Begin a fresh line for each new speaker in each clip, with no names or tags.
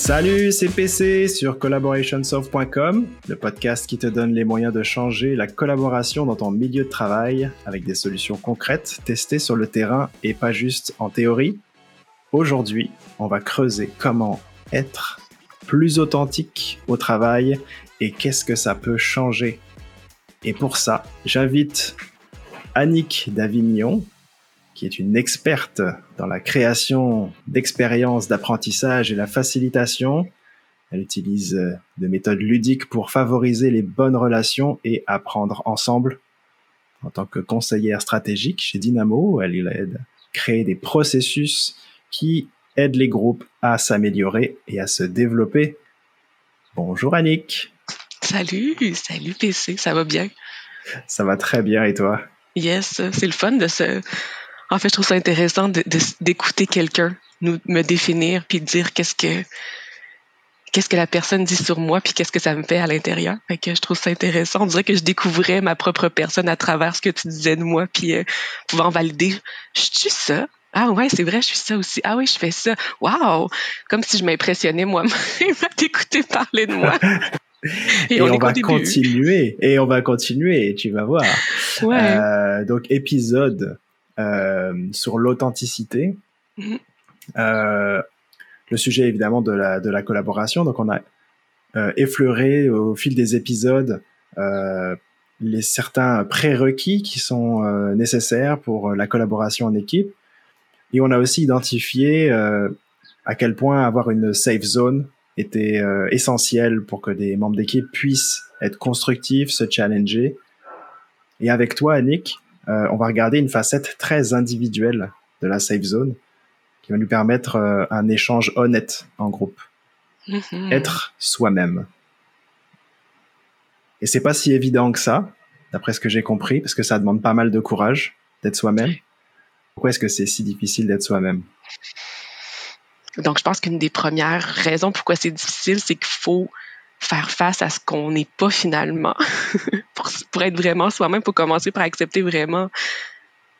Salut, c'est PC sur collaborationsoft.com, le podcast qui te donne les moyens de changer la collaboration dans ton milieu de travail avec des solutions concrètes testées sur le terrain et pas juste en théorie. Aujourd'hui, on va creuser comment être plus authentique au travail et qu'est-ce que ça peut changer. Et pour ça, j'invite Annick Davignon, qui est une experte dans la création d'expériences d'apprentissage et la facilitation. Elle utilise euh, des méthodes ludiques pour favoriser les bonnes relations et apprendre ensemble. En tant que conseillère stratégique chez Dynamo, elle aide à créer des processus qui aident les groupes à s'améliorer et à se développer. Bonjour Annick.
Salut, salut PC, ça va bien?
Ça va très bien et toi?
Yes, c'est le fun de se, en fait, je trouve ça intéressant d'écouter quelqu'un nous me définir puis dire qu'est-ce que qu'est-ce que la personne dit sur moi puis qu'est-ce que ça me fait à l'intérieur. Fait que je trouve ça intéressant. On dirait que je découvrais ma propre personne à travers ce que tu disais de moi puis euh, pouvant valider. Je suis ça? Ah ouais, c'est vrai, je suis ça aussi. Ah oui, je fais ça. Wow! Comme si je m'impressionnais moi-même à t'écouter parler de moi.
Et, on, va continuer. Et on va continuer, tu vas voir. Ouais. Euh, donc, épisode sur l'authenticité. Mhm. Euh, le sujet évidemment de la, de la collaboration. Donc on a euh, effleuré au fil des épisodes les certains prérequis qui sont nécessaires pour la collaboration en équipe. Et on a aussi identifié à quel point avoir une safe zone était essentiel pour que des membres d'équipe puissent être constructifs, se challenger. Et avec toi, euh, on va regarder une facette très individuelle de la safe zone qui va nous permettre euh, un échange honnête en groupe. Mm-hmm. Être soi-même. Et c'est pas si évident que ça, d'après ce que j'ai compris, parce que ça demande pas mal de courage d'être soi-même. Pourquoi est-ce que c'est si difficile d'être soi-même?
Donc, je pense qu'une des premières raisons pourquoi c'est difficile, c'est qu'il faut faire face à ce qu'on n'est pas finalement. pour, être vraiment soi-même, pour commencer par accepter vraiment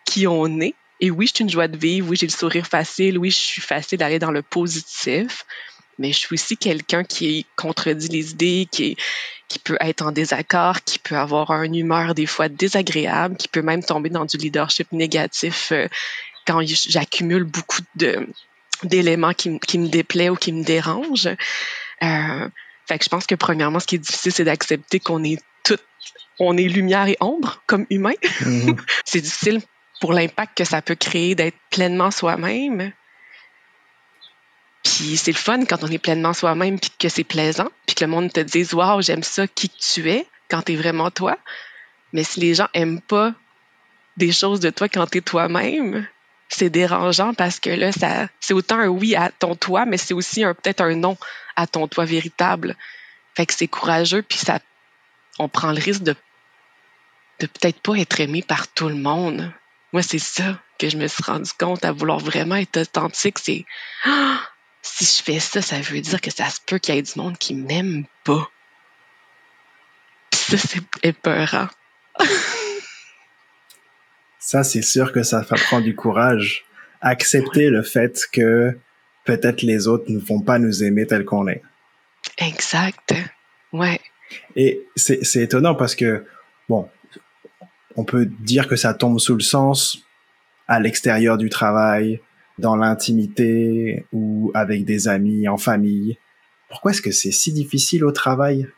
qui on est. Et oui, je suis une joie de vivre, oui, j'ai le sourire facile, oui, je suis facile d'aller dans le positif, mais je suis aussi quelqu'un qui contredit les idées, qui, qui peut être en désaccord, qui peut avoir une humeur des fois désagréable, qui peut même tomber dans du leadership négatif euh, quand j'accumule beaucoup de d'éléments qui, qui, me déplaient ou qui me dérangent. Euh, fait que je pense que premièrement, ce qui est difficile, c'est d'accepter qu'on est tout, on est lumière et ombre comme humain. Mhm. c'est difficile pour l'impact que ça peut créer d'être pleinement soi-même. Puis c'est le fun quand on est pleinement soi-même puis que c'est plaisant, puis que le monde te dise waouh j'aime ça qui tu es quand tu es vraiment toi. Mais si les gens aiment pas des choses de toi quand tu es toi-même, c'est dérangeant parce que là, ça, c'est autant un oui à ton toi, mais c'est aussi un, peut-être un non à ton toi véritable. Fait que c'est courageux, puis ça, on prend le risque de, de peut-être pas être aimé par tout le monde. Moi, c'est ça que je me suis rendu compte à vouloir vraiment être authentique. C'est, ah, si je fais ça, ça veut dire que ça se peut qu'il y ait du monde qui m'aime pas. Puis ça, c'est épeurant.
Ça, c'est sûr que ça prendre du courage. Accepter le fait que peut-être les autres ne vont pas nous aimer tel qu'on est.
Exact. Ouais.
Et c'est étonnant parce que, bon, on peut dire que ça tombe sous le sens à l'extérieur du travail, dans l'intimité ou avec des amis, en famille. Pourquoi est-ce que c'est si difficile au travail?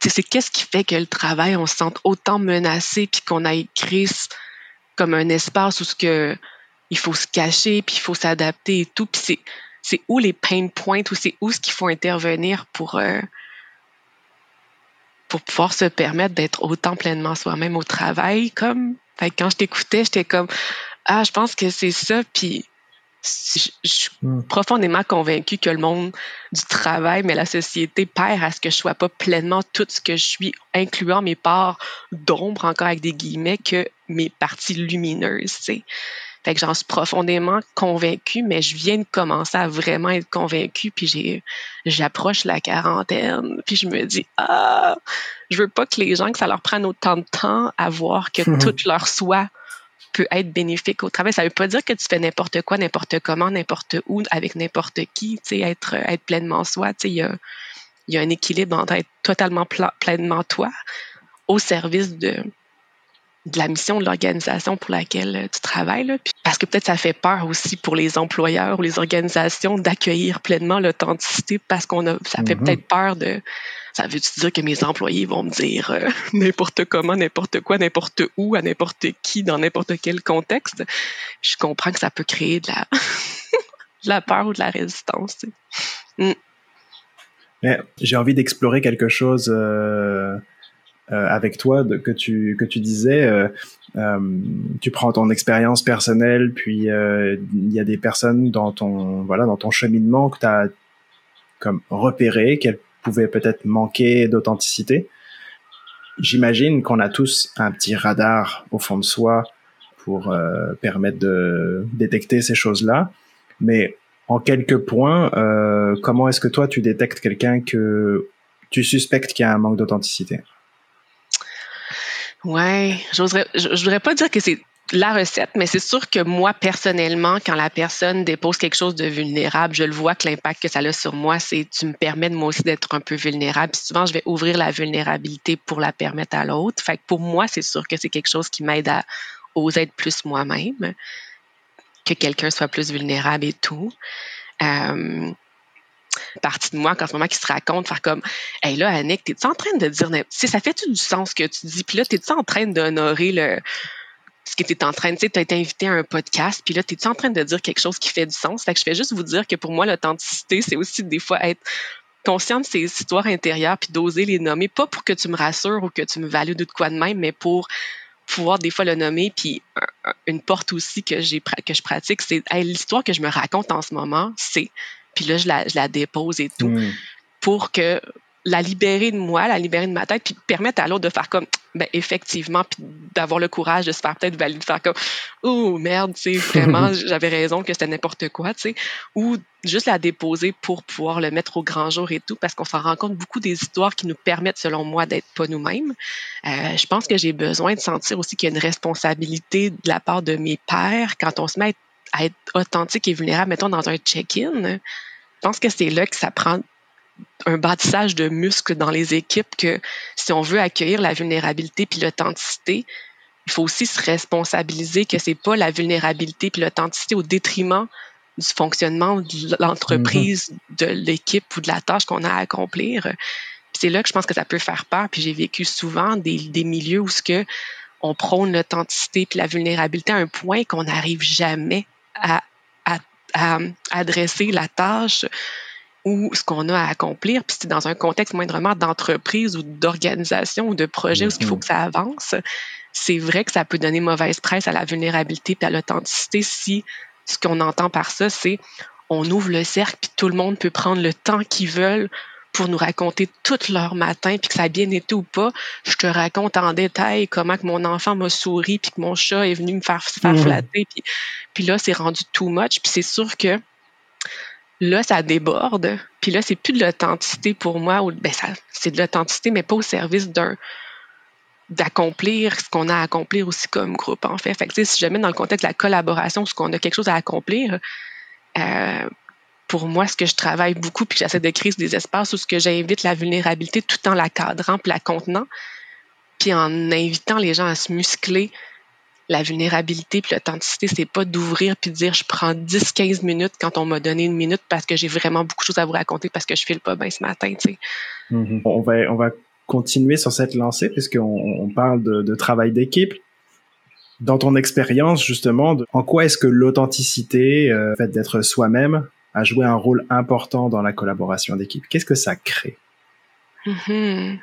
C'est qu'est-ce qui fait que le travail, on se sente autant menacé puis qu'on a écrit comme un espace où ce que il faut se cacher, puis il faut s'adapter et tout. Puis c'est, où les pain points, ou c'est où ce qu'il faut intervenir pour, euh, pour pouvoir se permettre d'être autant pleinement soi-même au travail. Comme, fait, quand je t'écoutais, j'étais comme, ah, je pense que c'est ça. Puis je, suis hmm. profondément convaincue que le monde du travail, mais la société perd à ce que je sois pas pleinement tout ce que je suis, incluant mes parts d'ombre, encore avec des guillemets, que mes parties lumineuses, tu Fait que j'en suis profondément convaincue, mais je viens de commencer à vraiment être convaincue, puis j'ai, j'approche la quarantaine, puis je me dis, ah, je veux pas que les gens, que ça leur prenne autant de temps à voir que toute leur soi peut être bénéfique au travail. Ça ne veut pas dire que tu fais n'importe quoi, n'importe comment, n'importe où, avec n'importe qui. Tu sais, être, être pleinement soi. Tu sais, il y a, y a un équilibre entre être totalement pleinement toi au service de, de la mission de l'organisation pour laquelle euh, tu travailles. Là. parce que peut-être ça fait peur aussi pour les employeurs ou les organisations d'accueillir pleinement l'authenticité parce qu'on a, ça fait mm-hmm. peut-être peur de, ça veut-tu dire que mes employés vont me dire euh, n'importe comment, n'importe quoi, n'importe où, à n'importe qui, dans n'importe quel contexte? Je comprends que ça peut créer de la, de la peur ou de la résistance.
Mm. J'ai envie d'explorer quelque chose euh, euh, avec toi que tu que tu disais. Euh, euh, tu prends ton expérience personnelle, puis il y a des personnes dans ton voilà dans ton cheminement que tu as comme repéré qu'elles pouvaient peut-être manquer d'authenticité. J'imagine qu'on a tous un petit radar au fond de soi pour permettre de détecter ces choses-là. Mais en quelques points, euh, comment est-ce que toi tu détectes quelqu'un que tu suspectes qu'il y a un manque d'authenticité?
Ouais, j'oserais, je, voudrais pas dire que c'est la recette, mais c'est sûr que moi, personnellement, quand la personne dépose quelque chose de vulnérable, je le vois que l'impact que ça a sur moi, c'est tu me permets de moi aussi d'être un peu vulnérable. Puis souvent, je vais ouvrir la vulnérabilité pour la permettre à l'autre. Fait que pour moi, c'est sûr que c'est quelque chose qui m'aide à oser être plus moi-même, que quelqu'un soit plus vulnérable et tout. Euh, partie de moi qu'en ce moment qui se raconte, faire comme Hey là, Annick, t'es-tu en train de dire si ça fait du sens que tu dis? Puis là, t'es-tu en train d'honorer le ce que tu es en train de, tu as été invité à un podcast, puis là, tu es en train de dire quelque chose qui fait du sens? Fait que je fais juste vous dire que pour moi, l'authenticité, c'est aussi des fois être conscient de ses histoires intérieures, puis d'oser les nommer, pas pour que tu me rassures ou que tu me valides ou de quoi de même, mais pour pouvoir des fois le nommer. Puis une porte aussi que, que je pratique, c'est l'histoire que je me raconte en ce moment, c'est puis là, je la, je la dépose et tout, mm. pour que la libérer de moi, la libérer de ma tête, puis permettre à l'autre de faire comme, ben effectivement, puis d'avoir le courage de se faire peut-être valider, de faire comme, oh merde, tu sais, vraiment, j'avais raison que c'était n'importe quoi, tu sais, ou juste la déposer pour pouvoir le mettre au grand jour et tout, parce qu'on s'en rend compte beaucoup des histoires qui nous permettent, selon moi, d'être pas nous-mêmes. Euh, je pense que j'ai besoin de sentir aussi qu'il y a une responsabilité de la part de mes pères quand on se met à être authentique et vulnérable, mettons, dans un check-in, je pense que c'est là que ça prend un bâtissage de muscles dans les équipes que si on veut accueillir la vulnérabilité puis l'authenticité, il faut aussi se responsabiliser que c'est pas la vulnérabilité puis l'authenticité au détriment du fonctionnement de l'entreprise, mm-hmm. de l'équipe ou de la tâche qu'on a à accomplir. C'est là que je pense que ça peut faire peur. Puis j'ai vécu souvent des, des milieux où ce que on prône l'authenticité puis la vulnérabilité à un point qu'on n'arrive jamais à, adresser la tâche ou ce qu'on a à accomplir, puis c'est dans un contexte moindrement d'entreprise ou d'organisation ou de projet où il faut mm-hmm. que ça avance, c'est vrai que ça peut donner mauvaise presse à la vulnérabilité et à l'authenticité si ce qu'on entend par ça, c'est on ouvre le cercle puis tout le monde peut prendre le temps qu'ils veulent pour nous raconter tout leur matin, puis que ça a bien été ou pas. Je te raconte en détail comment que mon enfant m'a souri, puis que mon chat est venu me faire, faire mmh. flatter. Puis, puis là, c'est rendu too much. Puis c'est sûr que là, ça déborde. Puis là, c'est plus de l'authenticité pour moi. Ben, c'est de l'authenticité, mais pas au service d'un d'accomplir ce qu'on a à accomplir aussi comme groupe, en fait. Fait que, si jamais dans le contexte de la collaboration, ce qu'on a quelque chose à accomplir, euh, pour moi, ce que je travaille beaucoup, puis j'essaie de créer des espaces où ce que j'invite la vulnérabilité tout en la cadrant, puis la contenant, puis en invitant les gens à se muscler. La vulnérabilité puis l'authenticité, c'est pas d'ouvrir puis de dire je prends 10-15 minutes quand on m'a donné une minute parce que j'ai vraiment beaucoup de choses à vous raconter parce que je file pas bien ce matin, tu sais.
Mm-hmm. On va on va continuer sur cette lancée puisqu'on on parle de, travail d'équipe. Dans ton expérience, justement, en quoi est-ce que l'authenticité, euh, le fait d'être soi-même, a joué un rôle important dans la collaboration d'équipe. Qu'est-ce que ça crée?
Mm-hmm.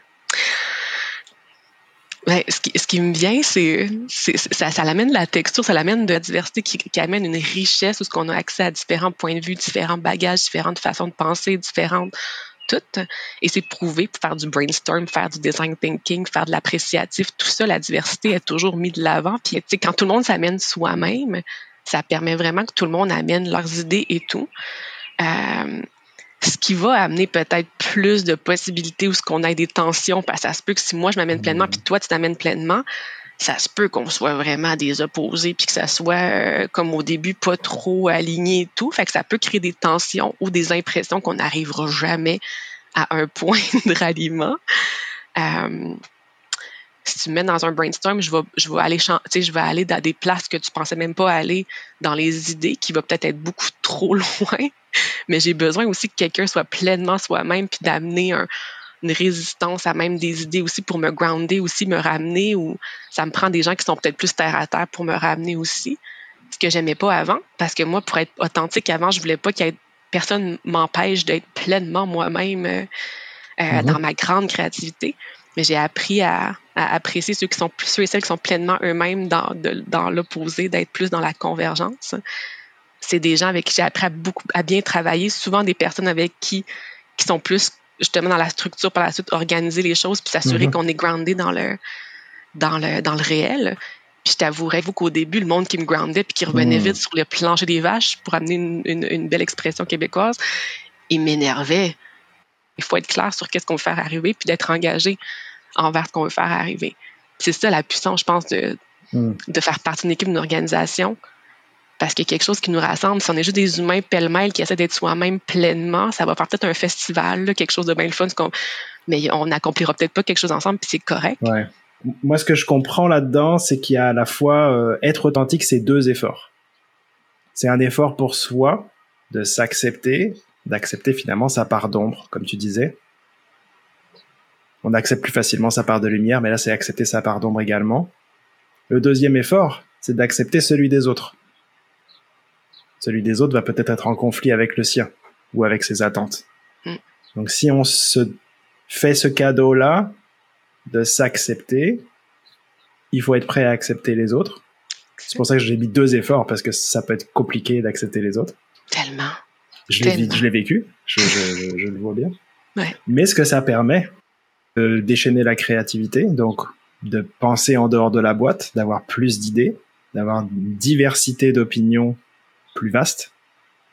ben, ce, qui, me vient, c'est ça, ça l'amène de la texture, ça l'amène de la diversité qui, qui, amène une richesse où ce qu'on a accès à différents points de vue, différents bagages, différentes façons de penser, différentes toutes. Et c'est prouvé pour faire du brainstorm, faire du design thinking, faire de l'appréciatif, tout ça, la diversité est toujours mise de l'avant. Puis quand tout le monde s'amène soi-même, ça permet vraiment que tout le monde amène leurs idées et tout. Euh, ce qui va amener peut-être plus de possibilités où ce qu'on a des tensions, parce que ça se peut que si moi je m'amène pleinement, puis toi tu t'amènes pleinement, ça se peut qu'on soit vraiment des opposés, puis que ça soit, euh, comme au début, pas trop aligné et tout. Fait que ça peut créer des tensions ou des impressions qu'on n'arrivera jamais à un point de ralliement. Euh, si tu me mets dans un brainstorm, je vais, je vais aller, je vais aller dans des places que tu pensais même pas aller dans les idées, qui va peut-être être beaucoup trop loin. Mais j'ai besoin aussi que quelqu'un soit pleinement soi-même, puis d'amener un, une résistance à même des idées aussi pour me grounder aussi, me ramener ou ça me prend des gens qui sont peut-être plus terre à terre pour me ramener aussi. Ce que j'aimais pas avant, parce que moi, pour être authentique avant, je voulais pas qu'il personne m'empêche d'être pleinement moi-même euh, euh, mm-hmm. dans ma grande créativité. Mais j'ai appris à, apprécier ceux qui sont ceux et celles qui sont pleinement eux-mêmes dans, dans l'opposé, d'être plus dans la convergence. C'est des gens avec qui j'ai appris à beaucoup, à bien travailler, souvent des personnes avec qui, qui sont plus justement dans la structure par la suite organiser les choses puis s'assurer mhm. qu'on est groundé dans le dans le dans le réel. Puis je t'avouerais vous qu'au début le monde qui me groundait puis qui revenait mhm. vite sur le plancher des vaches pour amener une, une, belle expression québécoise, il m'énervait. Il faut être clair sur qu'est-ce qu'on veut faire arriver puis d'être engagé envers ce qu'on veut faire arriver. C'est ça la puissance, je pense, de, mhm. de faire partie d'une équipe, d'une organisation parce qu'il y a quelque chose qui nous rassemble. Si on est juste des humains pêle-mêle qui essaient d'être soi-même pleinement, ça va faire peut-être un festival, quelque chose de bien le fun, mais on n'accomplira peut-être pas quelque chose ensemble, puis c'est correct.
Ouais. Moi, ce que je comprends là-dedans, c'est qu'il y a à la fois euh, être authentique, c'est deux efforts. C'est un effort pour soi de s'accepter, d'accepter finalement sa part d'ombre, comme tu disais. On accepte plus facilement sa part de lumière, mais là, c'est accepter sa part d'ombre également. Le deuxième effort, c'est d'accepter celui des autres celui des autres va peut-être être en conflit avec le sien ou avec ses attentes. Mm. Donc si on se fait ce cadeau-là de s'accepter, il faut être prêt à accepter les autres. C'est pour ça que j'ai mis deux efforts parce que ça peut être compliqué d'accepter les autres.
Tellement.
Je l'ai vécu, je, le vois bien. Mais ce que ça permet, de déchaîner la créativité, donc de penser en dehors de la boîte, d'avoir plus d'idées, d'avoir une diversité d'opinions plus vaste,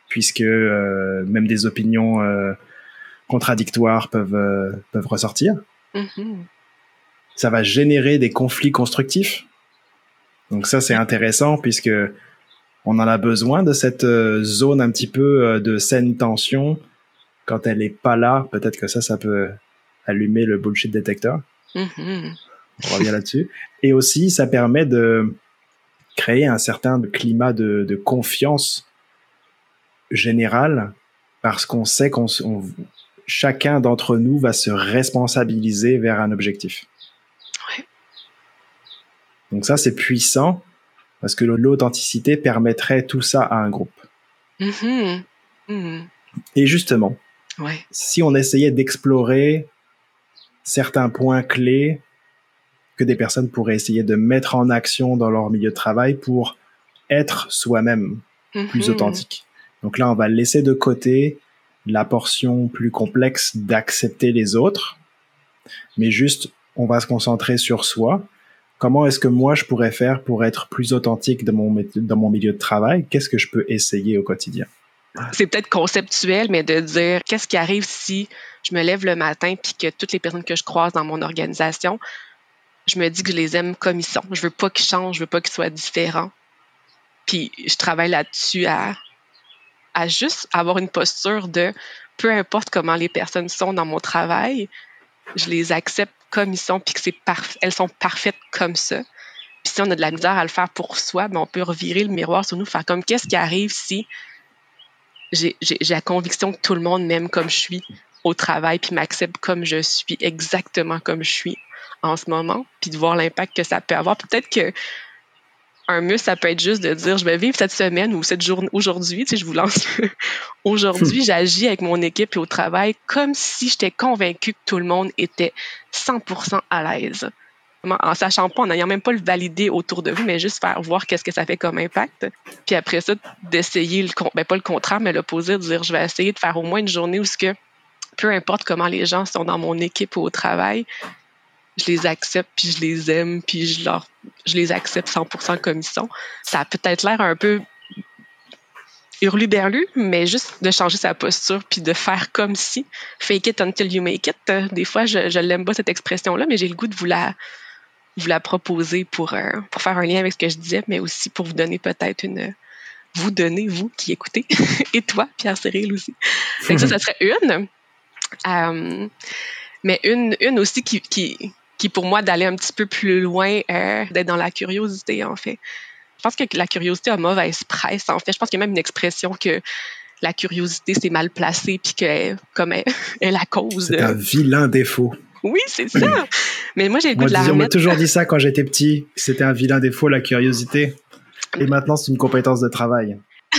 puisque euh, même des opinions euh, contradictoires peuvent, euh, peuvent ressortir. Mm-hmm. Ça va générer des conflits constructifs. Donc ça, c'est intéressant puisque on en a besoin de cette zone un petit peu de saine tension. Quand elle est pas là, peut-être que ça, ça peut allumer le bullshit detector. Mm-hmm. On revient là-dessus. Et aussi, ça permet de créer un certain climat de, confiance générale parce qu'on sait qu'on chacun d'entre nous va se responsabiliser vers un objectif. Donc ça, c'est puissant parce que l'authenticité permettrait tout ça à un groupe. Mm-hmm. Mm-hmm. Et justement, si on essayait d'explorer certains points clés que des personnes pourraient essayer de mettre en action dans leur milieu de travail pour être soi-même plus mhm. authentique. Donc là, on va laisser de côté la portion plus complexe d'accepter les autres, mais juste, on va se concentrer sur soi. Comment est-ce que moi, je pourrais faire pour être plus authentique dans mon, milieu de travail? Qu'est-ce que je peux essayer au quotidien?
C'est peut-être conceptuel, mais de dire qu'est-ce qui arrive si je me lève le matin puis que toutes les personnes que je croise dans mon organisation je me dis que je les aime comme ils sont. Je veux pas qu'ils changent, je veux pas qu'ils soient différents. Puis je travaille là-dessus à, à juste avoir une posture de peu importe comment les personnes sont dans mon travail, je les accepte comme ils sont, puis que elles sont parfaites comme ça. Puis si on a de la misère à le faire pour soi, ben on peut revirer le miroir sur nous, faire comme qu'est-ce qui arrive si j'ai la conviction que tout le monde m'aime comme je suis au travail, puis m'accepte comme je suis, exactement comme je suis en ce moment, puis de voir l'impact que ça peut avoir. Peut-être que un muscle, ça peut être juste de dire je vais vivre cette semaine ou cette journée aujourd'hui, tu sais, je vous lance aujourd'hui, j'agis avec mon équipe et au travail comme si j'étais convaincue que tout le monde était 100% à l'aise. En sachant pas, en n'ayant même pas le valider autour de vous, mais juste faire voir qu'est-ce que ça fait comme impact. Puis après ça, d'essayer, le, ben pas le contraire, mais l'opposé, de dire je vais essayer de faire au moins une journée où ce que, peu importe comment les gens sont dans mon équipe ou au travail, je les accepte, puis je les aime, puis je, leur, je les accepte 100% comme ils sont. Ça a peut-être l'air un peu hurluberlu, mais juste de changer sa posture, puis de faire comme si, fake it until you make it. Des fois, je, je l'aime pas cette expression-là, mais j'ai le goût de vous la, vous la proposer pour, euh, pour faire un lien avec ce que je disais, mais aussi pour vous donner peut-être une. Vous donner, vous qui écoutez, et toi, Pierre Cyril aussi. ça, ça serait une. Euh, mais une, une aussi qui, qui pour moi d'aller un petit peu plus loin, euh, d'être dans la curiosité en fait. Je pense que la curiosité a mauvaise presse en fait. Je pense qu'il y a même une expression que la curiosité c'est mal placé puis que comme elle, est la cause.
C'est un vilain défaut.
Oui, c'est ça. Mais moi j'ai le goût de la
On m'a toujours dit ça quand j'étais petit. C'était un vilain défaut la curiosité. Et maintenant c'est une compétence de travail.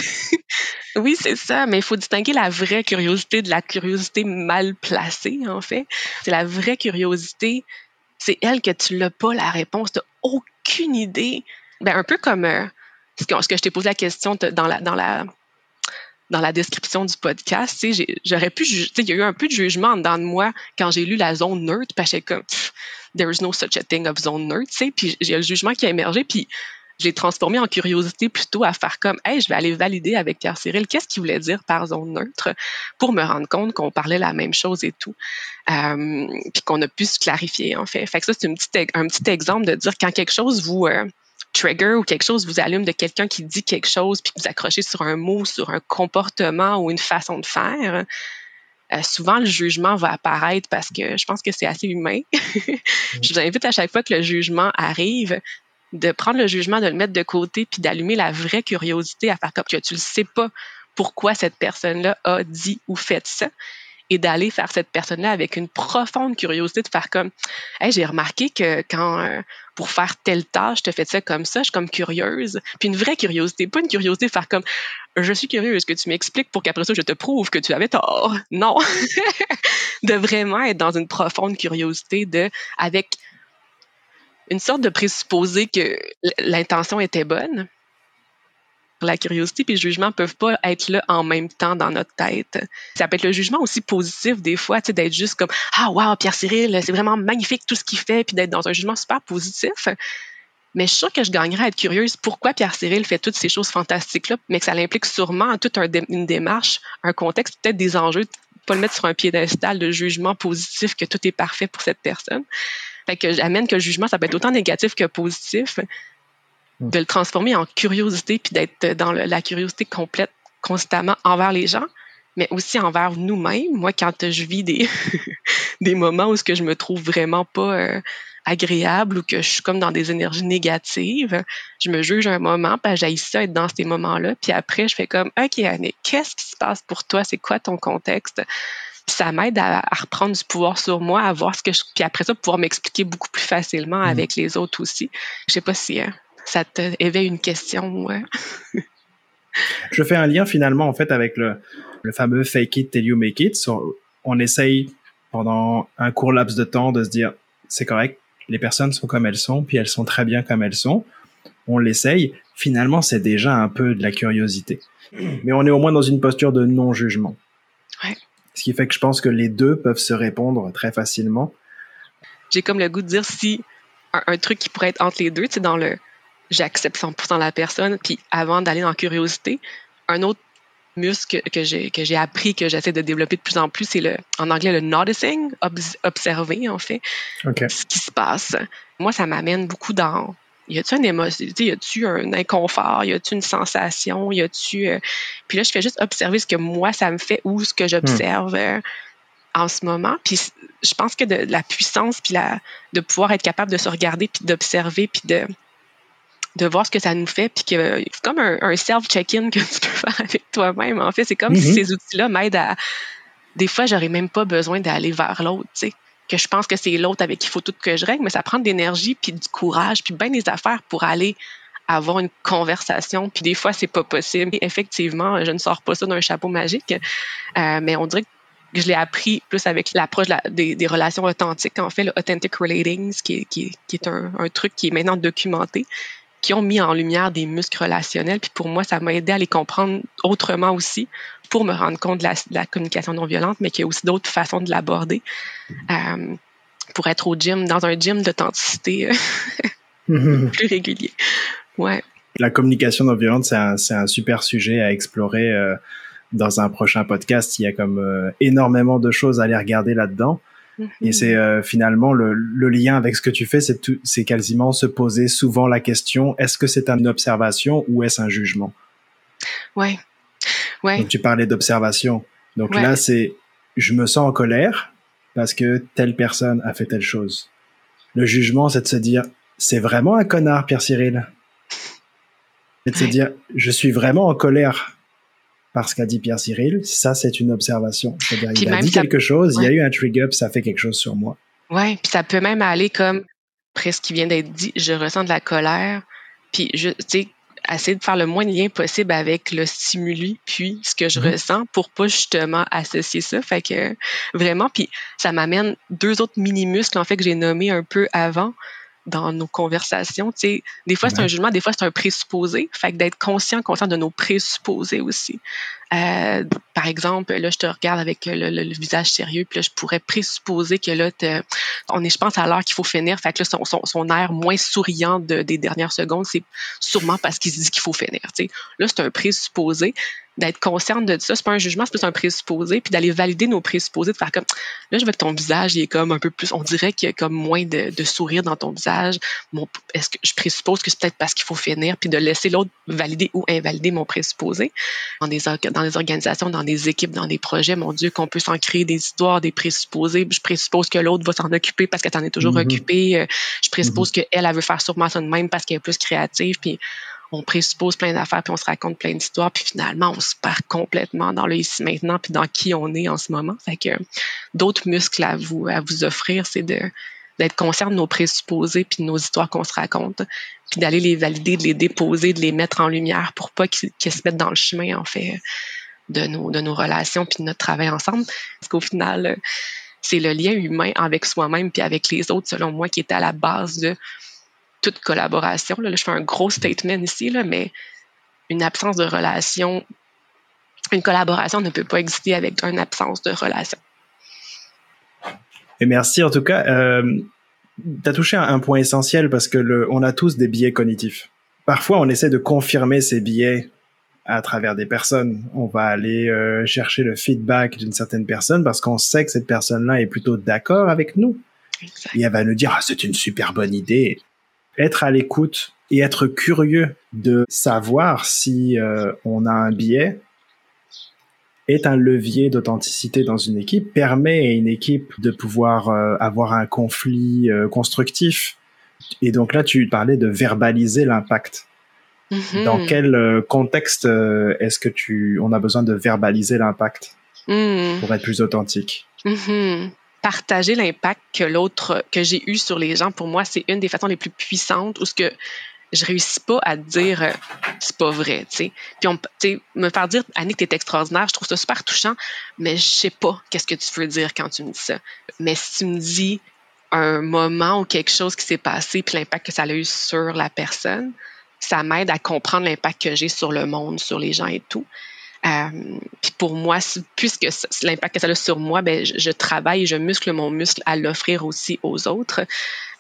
Oui, c'est ça, mais il faut distinguer la vraie curiosité de la curiosité mal placée, en fait. C'est la vraie curiosité, c'est elle que tu n'as pas la réponse, tu aucune idée. Ben, un peu comme euh, ce, que, je t'ai posé la question dans la, description du podcast, j'aurais pu, il y a eu un peu de jugement dans de moi quand j'ai lu la zone neutre, parce que comme, there is no such a thing of zone neutre, puis j'ai le jugement qui a émergé, puis j'ai transformé en curiosité plutôt à faire comme, hey, je vais aller valider avec Pierre Cyril qu'est-ce qu'il voulait dire par zone neutre pour me rendre compte qu'on parlait la même chose et tout, euh, puis qu'on a pu se clarifier en fait. Fait que ça c'est un petit, exemple de dire quand quelque chose vous euh, trigger ou quelque chose vous allume de quelqu'un qui dit quelque chose puis que vous accrochez sur un mot, sur un comportement ou une façon de faire. Euh, souvent, le jugement va apparaître parce que je pense que c'est assez humain. je vous invite à chaque fois que le jugement arrive, de prendre le jugement, de le mettre de côté, puis d'allumer la vraie curiosité à faire comme que tu ne sais pas pourquoi cette personne-là a dit ou fait ça, et d'aller faire cette personne-là avec une profonde curiosité de faire comme, hey, j'ai remarqué que quand euh, pour faire telle tâche, je te fais ça comme ça, je suis comme curieuse, puis une vraie curiosité, pas une curiosité de faire comme, je suis curieuse que tu m'expliques pour qu'après ça je te prouve que tu avais tort? Non, de vraiment être dans une profonde curiosité de avec une sorte de présupposé que l'intention était bonne. La curiosité et le jugement peuvent pas être là en même temps dans notre tête. Ça peut être le jugement aussi positif des fois, d'être juste comme ah wow Pierre Cyril, c'est vraiment magnifique tout ce qu'il fait, puis d'être dans un jugement super positif. Mais je suis sûre que je gagnerais à être curieuse pourquoi Pierre Cyril fait toutes ces choses fantastiques-là, mais que ça implique sûrement toute une démarche, un contexte, peut-être des enjeux, pas le mettre sur un piédestal de jugement positif que tout est parfait pour cette personne. Fait que j'amène que le jugement, ça peut être autant négatif que positif, hmm. de le transformer en curiosité, puis d'être dans la curiosité complète constamment envers les gens, mais aussi envers nous-mêmes. Moi, quand je vis des, des moments où ce que je me trouve vraiment pas euh, agréable ou que je suis comme dans des énergies négatives, je me juge un moment, puis j'ai ça être dans ces moments-là, puis après, je fais comme, OK, Annie, qu'est-ce qui se passe pour toi? C'est quoi ton contexte? Ça m'aide à, reprendre du pouvoir sur moi, à voir ce que je. Puis après ça, pouvoir m'expliquer beaucoup plus facilement mm. avec les autres aussi. Je sais pas si euh, ça te éveille une question.
je fais un lien finalement en fait avec le, le fameux fake it till you make it. on essaye pendant un court laps de temps de se dire c'est correct, les personnes sont comme elles sont, puis elles sont très bien comme elles sont. On l'essaye. Finalement, c'est déjà un peu de la curiosité. Mais on est au moins dans une posture de non-jugement.
Ouais.
Ce qui fait que je pense que les deux peuvent se répondre très facilement.
J'ai comme le goût de dire si un, truc qui pourrait être entre les deux, c'est dans le j'accepte 100% la personne, puis avant d'aller dans la curiosité, un autre muscle que, j'ai que j'ai appris que j'essaie de développer de plus en plus c'est le en anglais le noticing observer en fait ce qui se passe moi ça m'amène beaucoup dans y a-tu une émotion, y a-tu un inconfort, y a-tu une sensation, y a-tu. Euh, puis là, je fais juste observer ce que moi, ça me fait ou ce que j'observe euh, en ce moment. Puis je pense que de, la puissance, puis la, de pouvoir être capable de se regarder, puis d'observer, puis de, de voir ce que ça nous fait, puis que c'est comme un, self-check-in que tu peux faire avec toi-même. En fait, c'est comme si mm-hmm. ces outils-là m'aident à. Des fois, j'aurais même pas besoin d'aller vers l'autre, tu sais que je pense que c'est l'autre avec qui il faut tout que je règle, mais ça prend de l'énergie, puis du courage, puis bien des affaires pour aller avoir une conversation. Puis des fois, c'est pas possible. effectivement, je ne sors pas ça d'un chapeau magique, euh, mais on dirait que je l'ai appris plus avec l'approche des, relations authentiques, en fait, le authentic relating, qui est, qui, est un, truc qui est maintenant documenté, qui ont mis en lumière des muscles relationnels. Puis pour moi, ça m'a aidé à les comprendre autrement aussi pour me rendre compte de la, communication non violente, mais qu'il y a aussi d'autres façons de l'aborder. Euh, pour être au gym, dans un gym d'authenticité euh, plus régulier. Ouais.
La communication non violente, c'est un, un, super sujet à explorer euh, dans un prochain podcast. Il y a comme énormément de choses à aller regarder là-dedans. Et c'est euh, finalement le, le, lien avec ce que tu fais, c'est c'est quasiment se poser souvent la question est-ce que c'est une observation ou est-ce un jugement?
Ouais, ouais.
Donc tu parlais d'observation. Donc là, c'est je me sens en colère parce que telle personne a fait telle chose. Le jugement, c'est de se dire c'est vraiment un connard, Pierre Cyril? C'est de se dire je suis vraiment en colère parce qu'a dit Pierre Cyril, ça c'est une observation. C'est-à-dire il a dit quelque chose, il y a eu un trigger, ça fait quelque chose sur moi.
Ouais, puis ça peut même aller comme presque ce qui vient d'être dit, je ressens de la colère, puis je, tu sais, essayer de faire le moins de lien possible avec le stimuli puis ce que je mm-hmm. ressens pour pas justement associer ça. Fait que vraiment, puis ça m'amène deux autres mini muscles en fait que j'ai nommés un peu avant dans nos conversations. Tu sais, des fois, c'est un jugement, des fois, c'est un présupposé. Fait que d'être conscient, conscient de nos présupposés aussi. Euh, par exemple, là, je te regarde avec le, visage sérieux, puis là, je pourrais présupposer que là, on est, je pense, à l'heure qu'il faut finir. Fait que là, son, son, son air moins souriant de, des dernières secondes, c'est sûrement parce qu'il se dit qu'il faut finir. Tu sais. Là, c'est un présupposé d'être consciente de ça. C'est pas un jugement, c'est plus un présupposé, puis d'aller valider nos présupposés, de faire comme là, je veux que ton visage il est comme un peu plus, on dirait qu'il y a comme moins de, de sourire dans ton visage. est-ce que je présuppose que c'est peut-être parce qu'il faut finir, puis de laisser l'autre valider ou invalider mon présupposé. Dans des, dans des organisations, dans des équipes, dans des projets, mon Dieu, qu'on peut s'en créer des histoires, des présupposés. Je présuppose que l'autre va s'en occuper parce qu'elle t'en est toujours mm-hmm. occupée. Euh, je présuppose mm-hmm. qu'elle, elle veut faire sûrement ça de même parce qu'elle est plus créative. Puis on présuppose plein d'affaires, puis on se raconte plein d'histoires, puis finalement, on se perd complètement dans le ici maintenant, puis dans qui on est en ce moment. Fait que d'autres muscles à vous, à vous offrir, c'est de d'être conscient de nos présupposés puis de nos histoires qu'on se raconte, puis d'aller les valider, de les déposer, de les mettre en lumière pour pas qu'ils se mettent dans le chemin, en fait, de nos, de nos relations puis de notre travail ensemble. Parce qu'au final, c'est le lien humain avec soi-même puis avec les autres, selon moi, qui est à la base de toute collaboration. Là, je fais un gros statement ici, là, mais une absence de relation, une collaboration ne peut pas exister avec une absence de relation.
Et merci en tout cas. Euh, tu as touché un point essentiel parce que le, on a tous des biais cognitifs. Parfois, on essaie de confirmer ces biais à travers des personnes. On va aller euh, chercher le feedback d'une certaine personne parce qu'on sait que cette personne-là est plutôt d'accord avec nous. Et elle va nous dire ah, c'est une super bonne idée être à l'écoute et être curieux de savoir si euh, on a un biais est un levier d'authenticité dans une équipe, permet à une équipe de pouvoir euh, avoir un conflit euh, constructif. Et donc là, tu parlais de verbaliser l'impact. Mm-hmm. Dans quel contexte est-ce que tu, on a besoin de verbaliser l'impact mm. pour être plus authentique?
Mm-hmm partager l'impact que l'autre, que j'ai eu sur les gens, pour moi, c'est une des façons les plus puissantes où ce que je réussis pas à dire euh, c'est pas vrai, tu sais. Puis on, me faire dire Annick t'es extraordinaire, je trouve ça super touchant, mais je sais pas qu'est-ce que tu veux dire quand tu me dis ça. Mais si tu me dis un moment ou quelque chose qui s'est passé puis l'impact que ça a eu sur la personne, ça m'aide à comprendre l'impact que j'ai sur le monde, sur les gens et tout. Euh, puis pour moi, puisque l'impact que ça a sur moi, ben, je, travaille je muscle mon muscle à l'offrir aussi aux autres.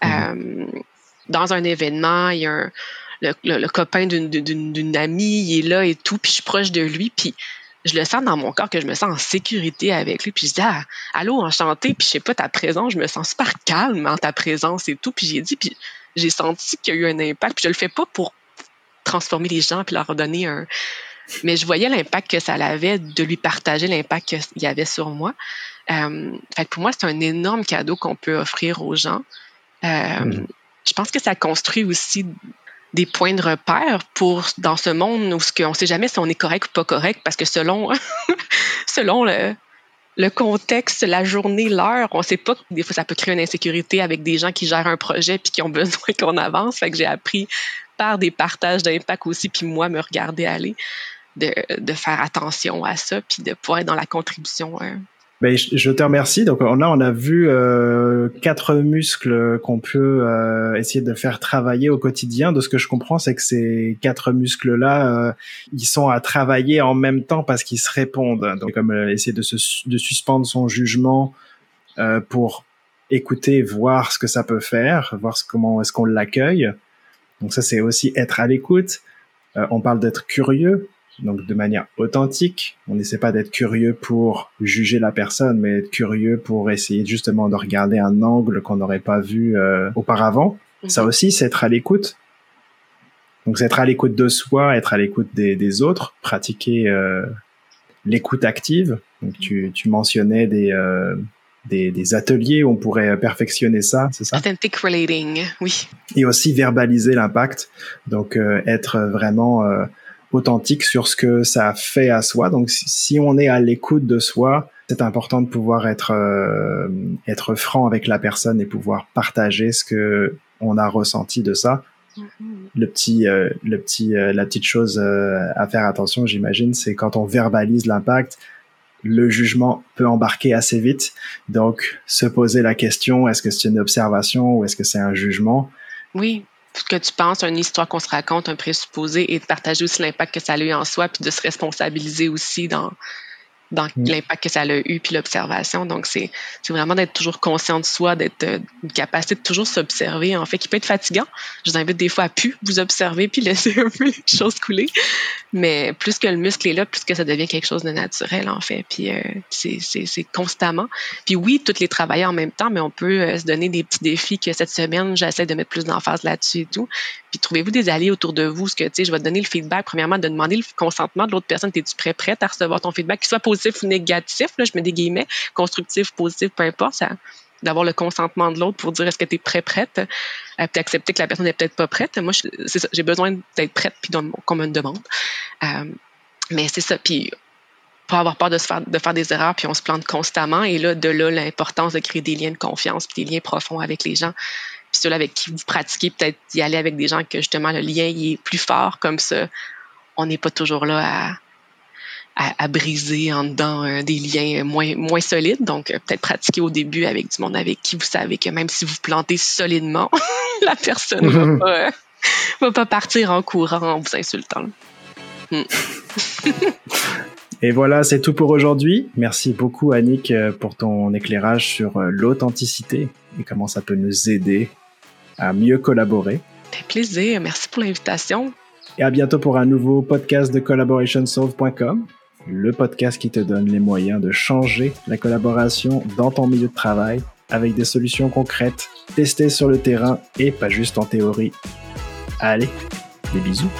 Mm-hmm. Euh, dans un événement, il y a un, le, copain d'une amie, il est là et tout, puis je suis proche de lui, puis je le sens dans mon corps que je me sens en sécurité avec lui. Puis je dis, ah, allô, enchanté, puis je sais pas, ta présence, je me sens super calme en ta présence et tout. Puis j'ai dit, puis j'ai senti qu'il y a eu un impact. Puis je le fais pas pour transformer les gens puis leur donner un, mais je voyais l'impact que ça avait de lui partager l'impact qu'il y avait sur moi. Euh, fait pour moi, c'est un énorme cadeau qu'on peut offrir aux gens. Euh, mm. Je pense que ça construit aussi des points de repère pour dans ce monde où on ne sait jamais si on est correct ou pas correct parce que selon selon le, le contexte, la journée, l'heure, on ne sait pas. Des fois, ça peut créer une insécurité avec des gens qui gèrent un projet puis qui ont besoin qu'on avance. Fait que j'ai appris par des partages d'impact aussi, puis moi me regarder aller de, faire attention à ça, puis de pouvoir être dans la contribution. Hein.
Ben, je te remercie. Donc là, on a vu euh, quatre muscles qu'on peut euh, essayer de faire travailler au quotidien. De ce que je comprends, c'est que ces quatre muscles-là, euh, ils sont à travailler en même temps parce qu'ils se répondent. Donc comme essayer de, se, de suspendre son jugement pour écouter, voir ce que ça peut faire, voir comment est-ce qu'on l'accueille. Donc ça, c'est aussi être à l'écoute. on parle d'être curieux donc de manière authentique. On n'essaie pas d'être curieux pour juger la personne, mais être curieux pour essayer justement de regarder un angle qu'on n'aurait pas vu euh, auparavant. Ça mhm. aussi, c'est être à l'écoute. Donc, c'est être à l'écoute de soi, être à l'écoute des, autres, pratiquer euh, l'écoute active. Donc, tu, tu mentionnais des, euh, des, des, ateliers où on pourrait perfectionner ça, c'est ça?
Authentic relating, oui.
Et aussi verbaliser l'impact. Donc, être vraiment authentique sur ce que ça fait à soi. Donc, si on est à l'écoute de soi, c'est important de pouvoir être euh, être franc avec la personne et pouvoir partager ce que on a ressenti de ça. Mm-hmm. Le petit, euh, le petit, euh, la petite chose à faire attention, j'imagine, c'est quand on verbalise l'impact, le jugement peut embarquer assez vite. Donc, se poser la question est-ce que c'est une observation ou est-ce que c'est un jugement?
Oui que tu penses, une histoire qu'on se raconte, un présupposé, et de partager aussi l'impact que ça a eu en soi, puis de se responsabiliser aussi dans, dans mm. l'impact que ça a eu, puis l'observation. Donc, c'est vraiment d'être toujours conscient de soi, d'être euh, une capacité de toujours s'observer, en fait, qui peut être fatigant. Je vous invite des fois à plus vous observer, puis laisser un peu les choses couler. Mais plus que le muscle est là, plus que ça devient quelque chose de naturel, en fait. Puis euh, c'est constamment. Puis oui, toutes les travailler en même temps, mais on peut euh, se donner des petits défis que cette semaine, j'essaie de mettre plus d'emphase là-dessus et tout. Puis trouvez-vous des alliés autour de vous, ce que, tu sais, je vais te donner le feedback, premièrement, de demander le consentement de l'autre personne. Es-tu prêt, prête à recevoir ton feedback, qu'il soit positif ou négatif, là, je mets des guillemets, constructif, positif, peu importe, ça, d'avoir le consentement de l'autre pour dire est-ce que tu es prêt, prête, euh, puis accepter que la personne n'est peut-être pas prête. Moi, j'ai besoin d'être prête puis qu'on me demande. Euh, mais c'est ça, puis pas avoir peur de, se faire, de faire des erreurs, puis on se plante constamment. Et là, de là, l'importance de créer des liens de confiance, puis des liens profonds avec les gens. Avec qui vous pratiquez, peut-être d'y aller avec des gens que justement le lien il est plus fort, comme ça, on n'est pas toujours là à, à, briser en dedans euh, des liens moins, moins solides. Donc, euh, peut-être pratiquer au début avec du monde avec qui vous savez que même si vous plantez solidement, la personne ne va, pas, euh, va pas partir en courant en vous insultant. Hmm.
Et voilà, c'est tout pour aujourd'hui. Merci beaucoup, Annick, pour ton éclairage sur l'authenticité et comment ça peut nous aider à mieux collaborer.
Avec plaisir. Merci pour l'invitation.
Et à bientôt pour un nouveau podcast de collaborationsolve.com le podcast qui te donne les moyens de changer la collaboration dans ton milieu de travail avec des solutions concrètes, testées sur le terrain et pas juste en théorie. Allez, des bisous.